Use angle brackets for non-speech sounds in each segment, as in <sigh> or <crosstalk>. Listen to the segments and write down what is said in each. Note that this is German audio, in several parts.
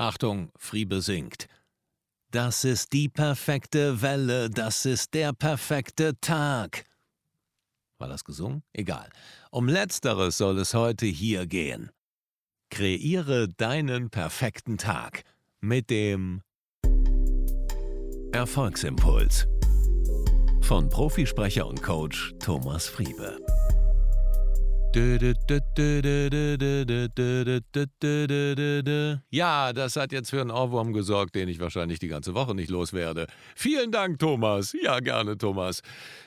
Achtung, Friebe singt. Das ist die perfekte Welle, das ist der perfekte Tag. War das gesungen? Egal. Um letzteres soll es heute hier gehen. Kreiere deinen perfekten Tag mit dem Erfolgsimpuls von Profisprecher und Coach Thomas Friebe. Ja, das hat jetzt für einen Ohrwurm gesorgt, den ich wahrscheinlich die ganze Woche nicht loswerde. Vielen Dank, Thomas. Ja, gerne, Thomas.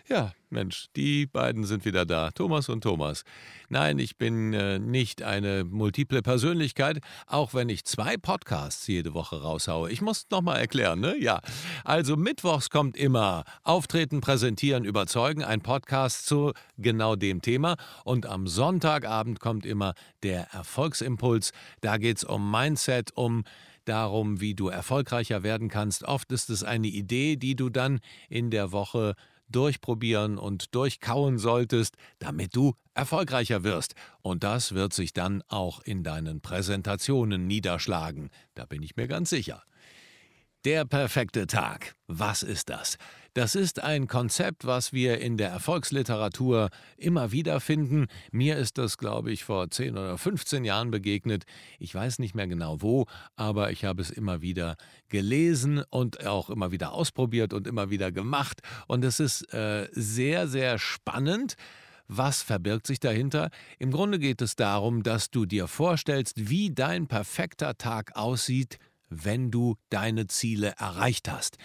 Ja, Mensch, die beiden sind wieder da, Thomas und Thomas. Nein, ich bin äh, nicht eine multiple Persönlichkeit, auch wenn ich zwei Podcasts jede Woche raushaue. Ich muss nochmal erklären, ne? Ja. Also mittwochs kommt immer Auftreten, Präsentieren, Überzeugen, ein Podcast zu genau dem Thema. Und am Sonntagabend kommt immer der Erfolgsimpuls. Da geht es um Mindset, um darum, wie du erfolgreicher werden kannst. Oft ist es eine Idee, die du dann in der Woche durchprobieren und durchkauen solltest, damit du erfolgreicher wirst. Und das wird sich dann auch in deinen Präsentationen niederschlagen, da bin ich mir ganz sicher. Der perfekte Tag. Was ist das? Das ist ein Konzept, was wir in der Erfolgsliteratur immer wieder finden. Mir ist das, glaube ich, vor 10 oder 15 Jahren begegnet. Ich weiß nicht mehr genau wo, aber ich habe es immer wieder gelesen und auch immer wieder ausprobiert und immer wieder gemacht. Und es ist äh, sehr, sehr spannend. Was verbirgt sich dahinter? Im Grunde geht es darum, dass du dir vorstellst, wie dein perfekter Tag aussieht, wenn du deine Ziele erreicht hast.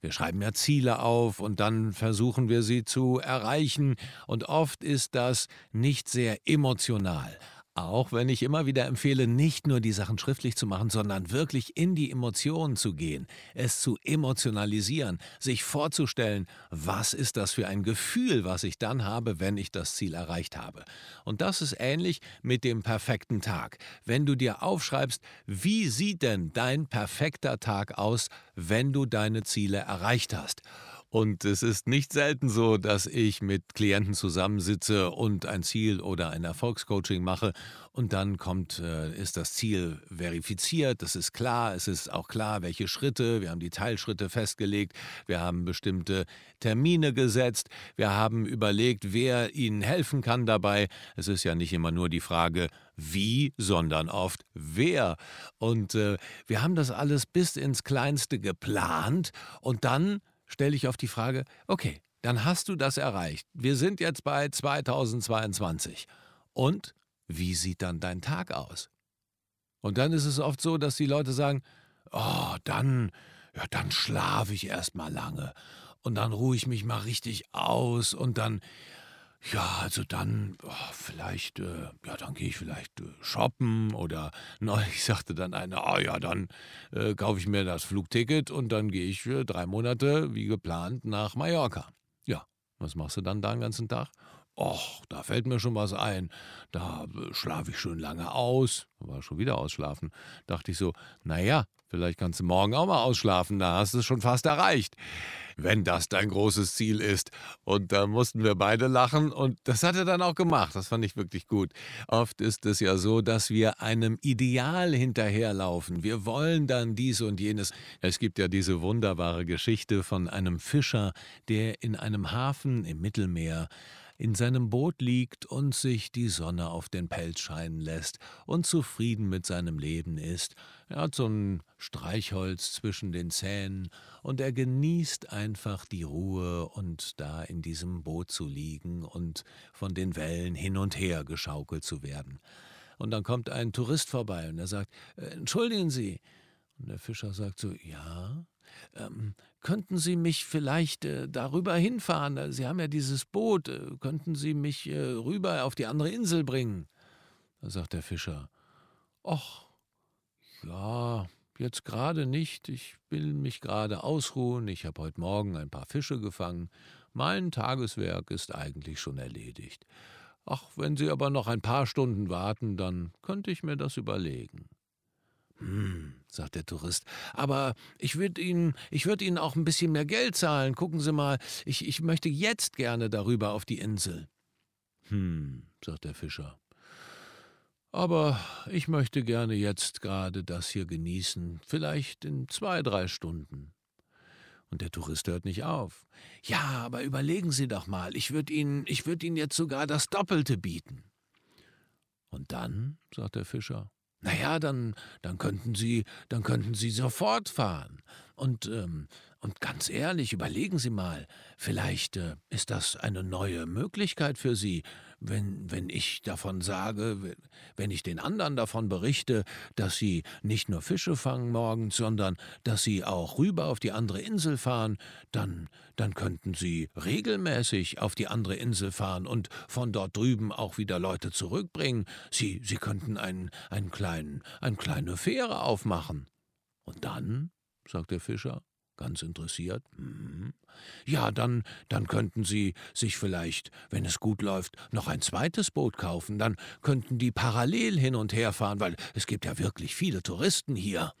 Wir schreiben ja Ziele auf und dann versuchen wir sie zu erreichen und oft ist das nicht sehr emotional. Auch wenn ich immer wieder empfehle, nicht nur die Sachen schriftlich zu machen, sondern wirklich in die Emotionen zu gehen, es zu emotionalisieren, sich vorzustellen, was ist das für ein Gefühl, was ich dann habe, wenn ich das Ziel erreicht habe. Und das ist ähnlich mit dem perfekten Tag. Wenn du dir aufschreibst, wie sieht denn dein perfekter Tag aus, wenn du deine Ziele erreicht hast? Und es ist nicht selten so, dass ich mit Klienten zusammensitze und ein Ziel oder ein Erfolgscoaching mache und dann kommt, äh, ist das Ziel verifiziert, das ist klar, es ist auch klar, welche Schritte, wir haben die Teilschritte festgelegt, wir haben bestimmte Termine gesetzt, wir haben überlegt, wer Ihnen helfen kann dabei. Es ist ja nicht immer nur die Frage, wie, sondern oft wer. Und äh, wir haben das alles bis ins Kleinste geplant und dann stelle ich auf die Frage, okay, dann hast du das erreicht. Wir sind jetzt bei 2022. Und wie sieht dann dein Tag aus? Und dann ist es oft so, dass die Leute sagen, oh, dann, ja, dann schlafe ich erst mal lange und dann ruhe ich mich mal richtig aus und dann, ja, also dann oh, vielleicht, äh, ja, dann gehe ich vielleicht äh, shoppen oder <laughs> neulich sagte dann einer, ah ja, dann äh, kaufe ich mir das Flugticket und dann gehe ich für drei Monate wie geplant nach Mallorca. Ja, was machst du dann da den ganzen Tag? Och, da fällt mir schon was ein. Da äh, schlafe ich schon lange aus. War schon wieder ausschlafen. Dachte ich so, naja, vielleicht kannst du morgen auch mal ausschlafen, da hast du es schon fast erreicht wenn das dein großes Ziel ist. Und da mussten wir beide lachen und das hat er dann auch gemacht. Das fand ich wirklich gut. Oft ist es ja so, dass wir einem Ideal hinterherlaufen. Wir wollen dann dies und jenes. Es gibt ja diese wunderbare Geschichte von einem Fischer, der in einem Hafen im Mittelmeer in seinem Boot liegt und sich die Sonne auf den Pelz scheinen lässt und zufrieden mit seinem Leben ist. Er hat so ein Streichholz zwischen den Zähnen und er genießt einfach die Ruhe und da in diesem Boot zu liegen und von den Wellen hin und her geschaukelt zu werden. Und dann kommt ein Tourist vorbei und er sagt, äh, Entschuldigen Sie. Und der Fischer sagt so, ja, ähm, könnten Sie mich vielleicht äh, darüber hinfahren? Sie haben ja dieses Boot. Äh, könnten Sie mich äh, rüber auf die andere Insel bringen? Da sagt der Fischer, ach, ja, jetzt gerade nicht. Ich will mich gerade ausruhen. Ich habe heute Morgen ein paar Fische gefangen. Mein Tageswerk ist eigentlich schon erledigt. Ach, wenn Sie aber noch ein paar Stunden warten, dann könnte ich mir das überlegen. Hm, sagt der Tourist, aber ich würde Ihnen, ich würde Ihnen auch ein bisschen mehr Geld zahlen. Gucken Sie mal, ich, ich möchte jetzt gerne darüber auf die Insel. Hm, sagt der Fischer. aber ich möchte gerne jetzt gerade das hier genießen, vielleicht in zwei, drei Stunden. Und der Tourist hört nicht auf. Ja, aber überlegen Sie doch mal, ich würde Ihnen, ich würde Ihnen jetzt sogar das Doppelte bieten. Und dann, sagt der Fischer, na ja, dann, dann könnten Sie, dann könnten Sie sofort fahren. Und, ähm, und ganz ehrlich, überlegen Sie mal, vielleicht äh, ist das eine neue Möglichkeit für Sie, wenn, wenn ich davon sage, wenn ich den anderen davon berichte, dass sie nicht nur Fische fangen morgens, sondern dass sie auch rüber auf die andere Insel fahren, dann, dann könnten sie regelmäßig auf die andere Insel fahren und von dort drüben auch wieder Leute zurückbringen. Sie, sie könnten einen, einen kleinen, eine kleine Fähre aufmachen. Und dann, sagt der Fischer, Ganz interessiert? Mhm. Ja, dann, dann könnten Sie sich vielleicht, wenn es gut läuft, noch ein zweites Boot kaufen. Dann könnten die parallel hin und her fahren, weil es gibt ja wirklich viele Touristen hier.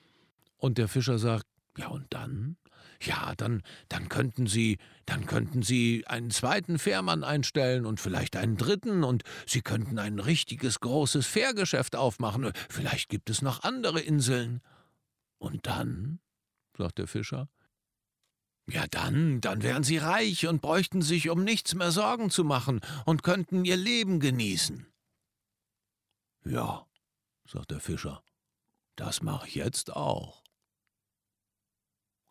Und der Fischer sagt, ja und dann? Ja, dann, dann könnten Sie, dann könnten Sie einen zweiten Fährmann einstellen und vielleicht einen dritten und Sie könnten ein richtiges großes Fährgeschäft aufmachen. Vielleicht gibt es noch andere Inseln. Und dann? sagt der Fischer. Ja, dann, dann wären sie reich und bräuchten sich um nichts mehr Sorgen zu machen und könnten ihr Leben genießen. Ja, sagt der Fischer, das mache ich jetzt auch.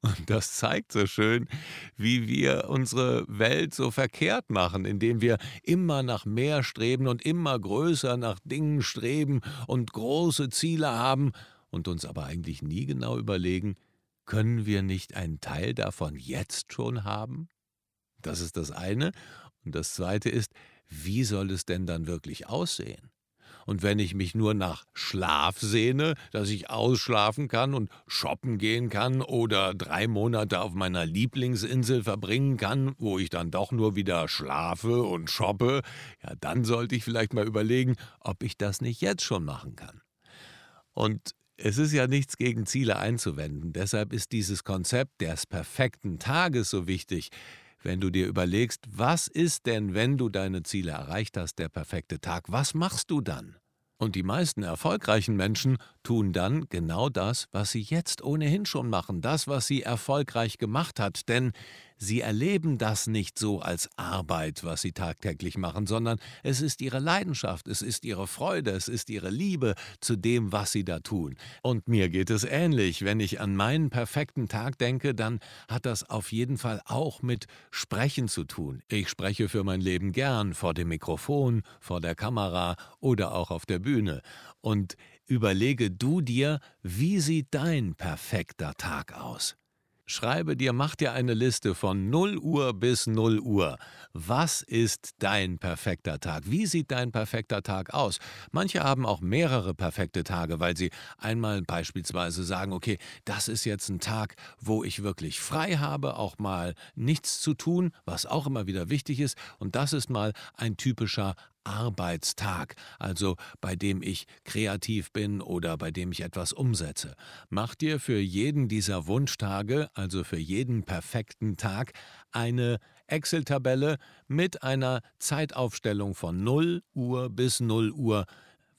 Und das zeigt so schön, wie wir unsere Welt so verkehrt machen, indem wir immer nach mehr streben und immer größer nach Dingen streben und große Ziele haben und uns aber eigentlich nie genau überlegen, können wir nicht einen Teil davon jetzt schon haben? Das ist das eine. Und das zweite ist, wie soll es denn dann wirklich aussehen? Und wenn ich mich nur nach Schlaf sehne, dass ich ausschlafen kann und shoppen gehen kann oder drei Monate auf meiner Lieblingsinsel verbringen kann, wo ich dann doch nur wieder schlafe und shoppe, ja, dann sollte ich vielleicht mal überlegen, ob ich das nicht jetzt schon machen kann. Und es ist ja nichts gegen Ziele einzuwenden. Deshalb ist dieses Konzept des perfekten Tages so wichtig. Wenn du dir überlegst, was ist denn, wenn du deine Ziele erreicht hast, der perfekte Tag, was machst du dann? Und die meisten erfolgreichen Menschen tun dann genau das, was sie jetzt ohnehin schon machen, das, was sie erfolgreich gemacht hat, denn Sie erleben das nicht so als Arbeit, was Sie tagtäglich machen, sondern es ist Ihre Leidenschaft, es ist Ihre Freude, es ist Ihre Liebe zu dem, was Sie da tun. Und mir geht es ähnlich. Wenn ich an meinen perfekten Tag denke, dann hat das auf jeden Fall auch mit Sprechen zu tun. Ich spreche für mein Leben gern vor dem Mikrofon, vor der Kamera oder auch auf der Bühne. Und überlege du dir, wie sieht dein perfekter Tag aus? Schreibe dir, mach dir eine Liste von 0 Uhr bis 0 Uhr. Was ist dein perfekter Tag? Wie sieht dein perfekter Tag aus? Manche haben auch mehrere perfekte Tage, weil sie einmal beispielsweise sagen, okay, das ist jetzt ein Tag, wo ich wirklich frei habe, auch mal nichts zu tun, was auch immer wieder wichtig ist. Und das ist mal ein typischer Arbeitstag, also bei dem ich kreativ bin oder bei dem ich etwas umsetze. Mach dir für jeden dieser Wunschtage, also für jeden perfekten Tag, eine Excel-Tabelle mit einer Zeitaufstellung von 0 Uhr bis 0 Uhr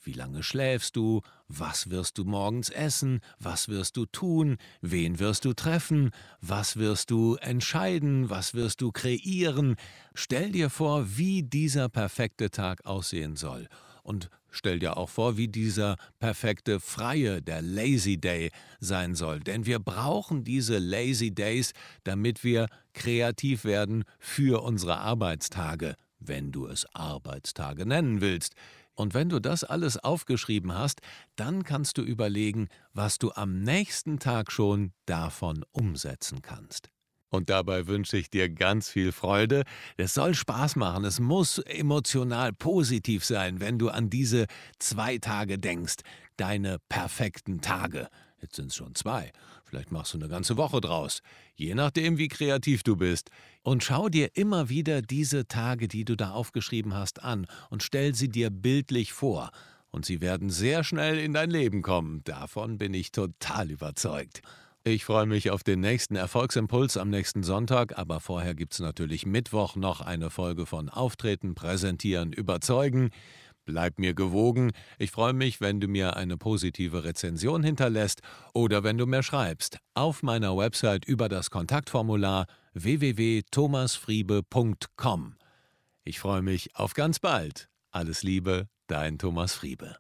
wie lange schläfst du? Was wirst du morgens essen? Was wirst du tun? Wen wirst du treffen? Was wirst du entscheiden? Was wirst du kreieren? Stell dir vor, wie dieser perfekte Tag aussehen soll. Und stell dir auch vor, wie dieser perfekte freie, der Lazy Day sein soll. Denn wir brauchen diese Lazy Days, damit wir kreativ werden für unsere Arbeitstage, wenn du es Arbeitstage nennen willst. Und wenn du das alles aufgeschrieben hast, dann kannst du überlegen, was du am nächsten Tag schon davon umsetzen kannst. Und dabei wünsche ich dir ganz viel Freude. Es soll Spaß machen. Es muss emotional positiv sein, wenn du an diese zwei Tage denkst. Deine perfekten Tage. Jetzt sind es schon zwei. Vielleicht machst du eine ganze Woche draus. Je nachdem, wie kreativ du bist. Und schau dir immer wieder diese Tage, die du da aufgeschrieben hast, an und stell sie dir bildlich vor. Und sie werden sehr schnell in dein Leben kommen. Davon bin ich total überzeugt. Ich freue mich auf den nächsten Erfolgsimpuls am nächsten Sonntag, aber vorher gibt es natürlich Mittwoch noch eine Folge von Auftreten, Präsentieren, Überzeugen. Bleib mir gewogen. Ich freue mich, wenn du mir eine positive Rezension hinterlässt oder wenn du mir schreibst auf meiner Website über das Kontaktformular www.thomasfriebe.com. Ich freue mich auf ganz bald. Alles Liebe, dein Thomas Friebe.